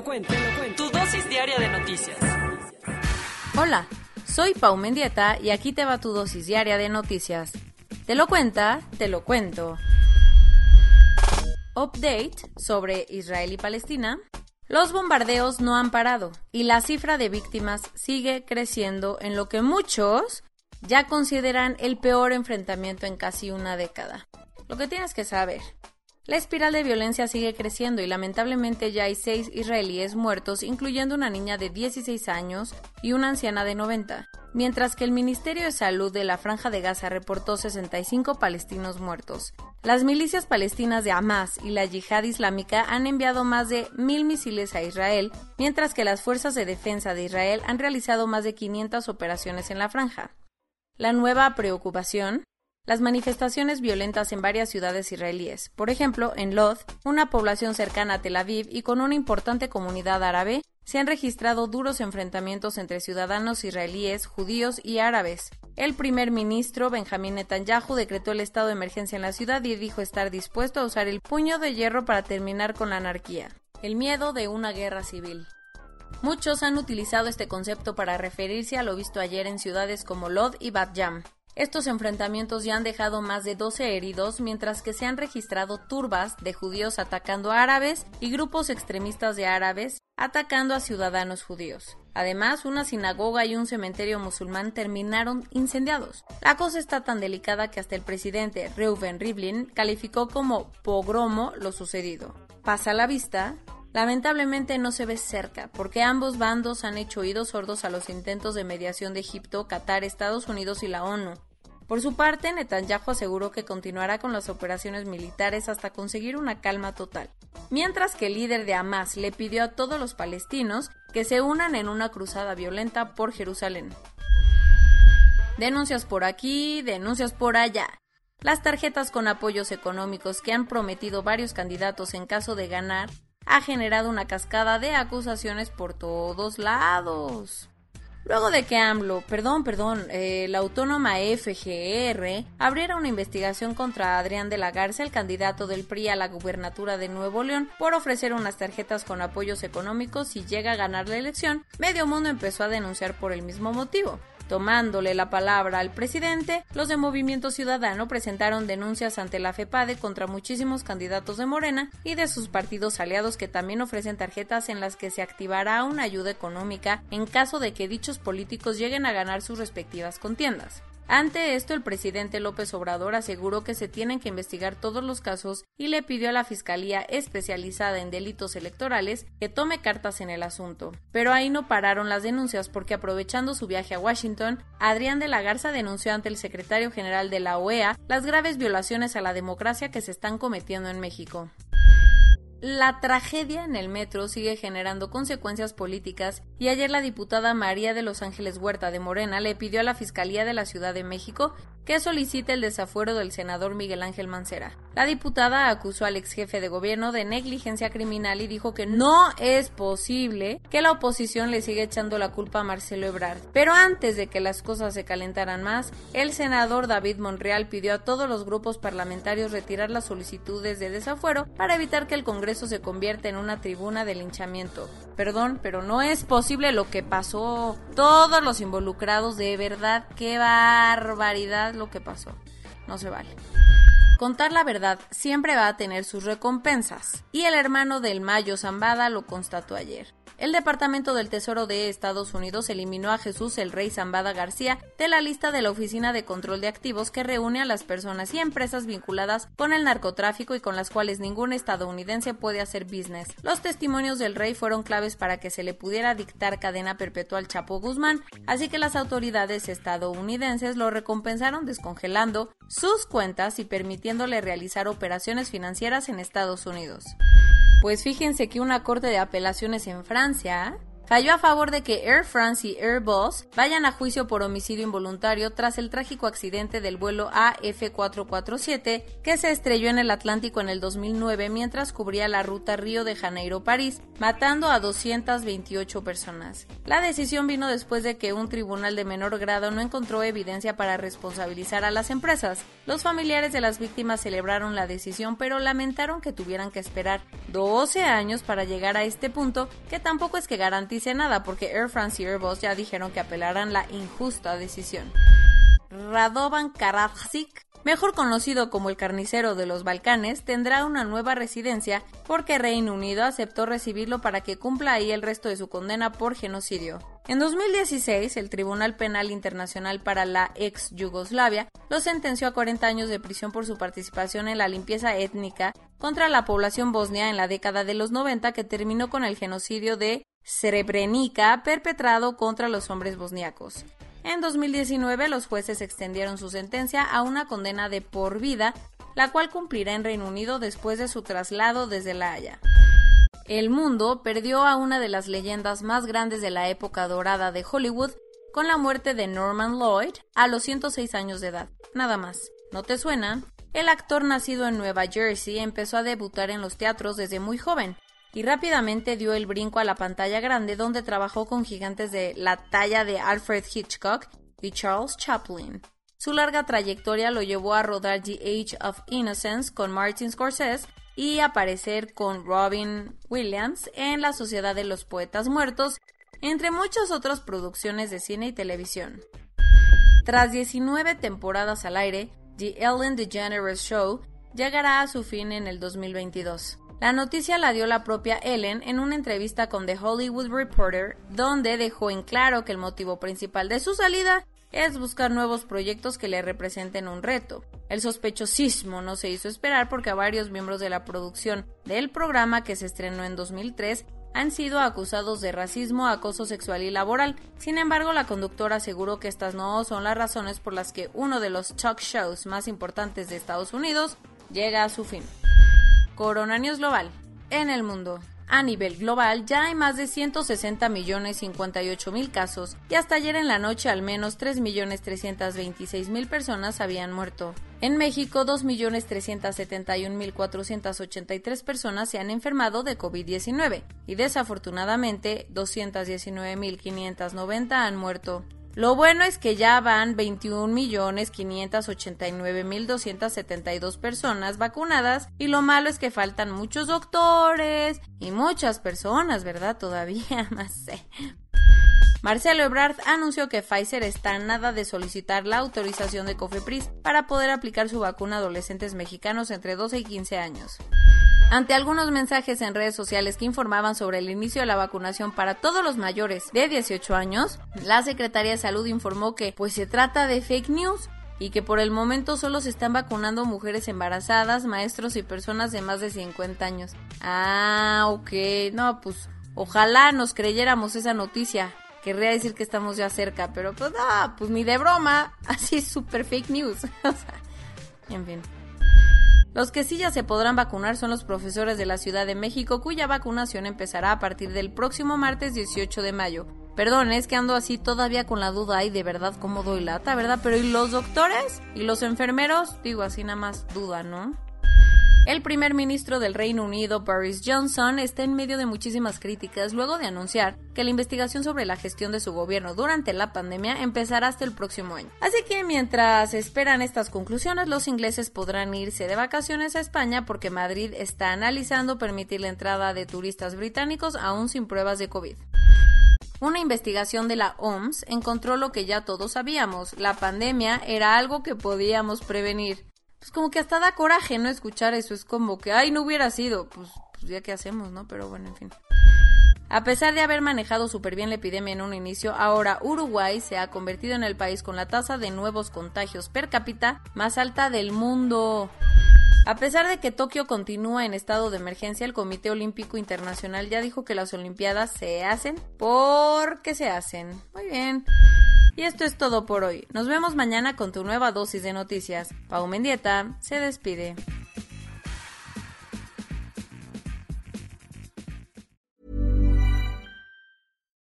lo cuento. Tu dosis diaria de noticias. Hola, soy Pau Mendieta y aquí te va tu dosis diaria de noticias. Te lo cuenta, te lo cuento. Update sobre Israel y Palestina. Los bombardeos no han parado y la cifra de víctimas sigue creciendo en lo que muchos ya consideran el peor enfrentamiento en casi una década. Lo que tienes que saber. La espiral de violencia sigue creciendo y lamentablemente ya hay seis israelíes muertos, incluyendo una niña de 16 años y una anciana de 90, mientras que el Ministerio de Salud de la Franja de Gaza reportó 65 palestinos muertos. Las milicias palestinas de Hamas y la Yihad Islámica han enviado más de mil misiles a Israel, mientras que las fuerzas de defensa de Israel han realizado más de 500 operaciones en la franja. La nueva preocupación las manifestaciones violentas en varias ciudades israelíes. Por ejemplo, en Lod, una población cercana a Tel Aviv y con una importante comunidad árabe, se han registrado duros enfrentamientos entre ciudadanos israelíes, judíos y árabes. El primer ministro Benjamín Netanyahu decretó el estado de emergencia en la ciudad y dijo estar dispuesto a usar el puño de hierro para terminar con la anarquía. El miedo de una guerra civil. Muchos han utilizado este concepto para referirse a lo visto ayer en ciudades como Lod y Bat Yam. Estos enfrentamientos ya han dejado más de 12 heridos, mientras que se han registrado turbas de judíos atacando a árabes y grupos extremistas de árabes atacando a ciudadanos judíos. Además, una sinagoga y un cementerio musulmán terminaron incendiados. La cosa está tan delicada que hasta el presidente Reuven Rivlin calificó como pogromo lo sucedido. Pasa la vista, Lamentablemente no se ve cerca, porque ambos bandos han hecho oídos sordos a los intentos de mediación de Egipto, Qatar, Estados Unidos y la ONU. Por su parte, Netanyahu aseguró que continuará con las operaciones militares hasta conseguir una calma total, mientras que el líder de Hamas le pidió a todos los palestinos que se unan en una cruzada violenta por Jerusalén. Denuncias por aquí, denuncias por allá. Las tarjetas con apoyos económicos que han prometido varios candidatos en caso de ganar ha generado una cascada de acusaciones por todos lados. Luego de que AMLO, perdón, perdón, eh, la autónoma FGR abriera una investigación contra Adrián de la Garza, el candidato del PRI a la gubernatura de Nuevo León, por ofrecer unas tarjetas con apoyos económicos si llega a ganar la elección, medio mundo empezó a denunciar por el mismo motivo. Tomándole la palabra al presidente, los de Movimiento Ciudadano presentaron denuncias ante la FEPADE contra muchísimos candidatos de Morena y de sus partidos aliados que también ofrecen tarjetas en las que se activará una ayuda económica en caso de que dichos políticos lleguen a ganar sus respectivas contiendas. Ante esto, el presidente López Obrador aseguró que se tienen que investigar todos los casos y le pidió a la Fiscalía especializada en delitos electorales que tome cartas en el asunto. Pero ahí no pararon las denuncias porque aprovechando su viaje a Washington, Adrián de la Garza denunció ante el secretario general de la OEA las graves violaciones a la democracia que se están cometiendo en México. La tragedia en el metro sigue generando consecuencias políticas y ayer la diputada María de Los Ángeles Huerta de Morena le pidió a la Fiscalía de la Ciudad de México que solicite el desafuero del senador Miguel Ángel Mancera. La diputada acusó al ex jefe de gobierno de negligencia criminal y dijo que no es posible que la oposición le siga echando la culpa a Marcelo Ebrard. Pero antes de que las cosas se calentaran más, el senador David Monreal pidió a todos los grupos parlamentarios retirar las solicitudes de desafuero para evitar que el Congreso se convierta en una tribuna de linchamiento. Perdón, pero no es posible lo que pasó. Todos los involucrados, de verdad, qué barbaridad lo que pasó. No se vale. Contar la verdad siempre va a tener sus recompensas, y el hermano del Mayo Zambada lo constató ayer. El Departamento del Tesoro de Estados Unidos eliminó a Jesús el Rey Zambada García de la lista de la Oficina de Control de Activos que reúne a las personas y empresas vinculadas con el narcotráfico y con las cuales ningún estadounidense puede hacer business. Los testimonios del rey fueron claves para que se le pudiera dictar cadena perpetua al Chapo Guzmán, así que las autoridades estadounidenses lo recompensaron descongelando sus cuentas y permitiéndole realizar operaciones financieras en Estados Unidos. Pues fíjense que una corte de apelaciones en Francia falló a favor de que Air France y Airbus vayan a juicio por homicidio involuntario tras el trágico accidente del vuelo AF447 que se estrelló en el Atlántico en el 2009 mientras cubría la ruta Río de Janeiro-París, matando a 228 personas. La decisión vino después de que un tribunal de menor grado no encontró evidencia para responsabilizar a las empresas. Los familiares de las víctimas celebraron la decisión pero lamentaron que tuvieran que esperar 12 años para llegar a este punto que tampoco es que garantice dice nada porque Air France y Airbus ya dijeron que apelarán la injusta decisión. Radovan Karadzic, mejor conocido como el carnicero de los Balcanes, tendrá una nueva residencia porque Reino Unido aceptó recibirlo para que cumpla ahí el resto de su condena por genocidio. En 2016, el Tribunal Penal Internacional para la ex Yugoslavia lo sentenció a 40 años de prisión por su participación en la limpieza étnica contra la población bosnia en la década de los 90 que terminó con el genocidio de Srebrenica perpetrado contra los hombres bosniacos. En 2019 los jueces extendieron su sentencia a una condena de por vida, la cual cumplirá en Reino Unido después de su traslado desde La Haya. El mundo perdió a una de las leyendas más grandes de la época dorada de Hollywood con la muerte de Norman Lloyd a los 106 años de edad. Nada más. ¿No te suena? El actor nacido en Nueva Jersey empezó a debutar en los teatros desde muy joven, y rápidamente dio el brinco a la pantalla grande donde trabajó con gigantes de la talla de Alfred Hitchcock y Charles Chaplin. Su larga trayectoria lo llevó a rodar The Age of Innocence con Martin Scorsese y aparecer con Robin Williams en La Sociedad de los Poetas Muertos, entre muchas otras producciones de cine y televisión. Tras 19 temporadas al aire, The Ellen DeGeneres Show llegará a su fin en el 2022. La noticia la dio la propia Ellen en una entrevista con The Hollywood Reporter, donde dejó en claro que el motivo principal de su salida es buscar nuevos proyectos que le representen un reto. El sospechosismo no se hizo esperar porque a varios miembros de la producción del programa que se estrenó en 2003 han sido acusados de racismo, acoso sexual y laboral. Sin embargo, la conductora aseguró que estas no son las razones por las que uno de los talk shows más importantes de Estados Unidos llega a su fin. Coronavirus global en el mundo. A nivel global ya hay más de 160 millones 58 mil casos y hasta ayer en la noche al menos 3 millones 326 mil personas habían muerto. En México 2 millones 371 mil 483 personas se han enfermado de COVID-19 y desafortunadamente 219 mil 590 han muerto. Lo bueno es que ya van 21.589.272 personas vacunadas y lo malo es que faltan muchos doctores y muchas personas, ¿verdad? Todavía, más sé. Marcelo Ebrard anunció que Pfizer está nada de solicitar la autorización de Cofepris para poder aplicar su vacuna a adolescentes mexicanos entre 12 y 15 años. Ante algunos mensajes en redes sociales que informaban sobre el inicio de la vacunación para todos los mayores de 18 años, la Secretaría de Salud informó que pues se trata de fake news y que por el momento solo se están vacunando mujeres embarazadas, maestros y personas de más de 50 años. Ah, ok. No, pues ojalá nos creyéramos esa noticia. Querría decir que estamos ya cerca, pero pues no, pues ni de broma. Así es súper fake news. en fin. Los que sí ya se podrán vacunar son los profesores de la Ciudad de México, cuya vacunación empezará a partir del próximo martes 18 de mayo. Perdón, es que ando así todavía con la duda y de verdad cómo doy lata, ¿verdad? Pero ¿y los doctores? ¿Y los enfermeros? Digo así nada más duda, ¿no? El primer ministro del Reino Unido, Boris Johnson, está en medio de muchísimas críticas luego de anunciar que la investigación sobre la gestión de su gobierno durante la pandemia empezará hasta el próximo año. Así que mientras esperan estas conclusiones, los ingleses podrán irse de vacaciones a España porque Madrid está analizando permitir la entrada de turistas británicos aún sin pruebas de COVID. Una investigación de la OMS encontró lo que ya todos sabíamos, la pandemia era algo que podíamos prevenir pues como que hasta da coraje, ¿no? Escuchar eso, es como que, ay, no hubiera sido, pues, pues ya que hacemos, ¿no? Pero bueno, en fin. A pesar de haber manejado súper bien la epidemia en un inicio, ahora Uruguay se ha convertido en el país con la tasa de nuevos contagios per cápita más alta del mundo. A pesar de que Tokio continúa en estado de emergencia, el Comité Olímpico Internacional ya dijo que las Olimpiadas se hacen porque se hacen. Muy bien. Y esto es todo por hoy. Nos vemos mañana con tu nueva dosis de noticias. Pau Mendieta se despide.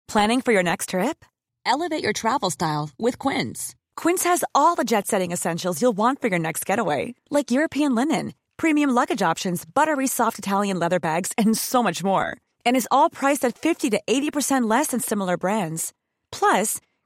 Planning for your next trip? Elevate your travel style with Quince. Quince has all the jet setting essentials you'll want for your next getaway, like European linen, premium luggage options, buttery soft Italian leather bags, and so much more. And is all priced at 50 to 80% less than similar brands. Plus,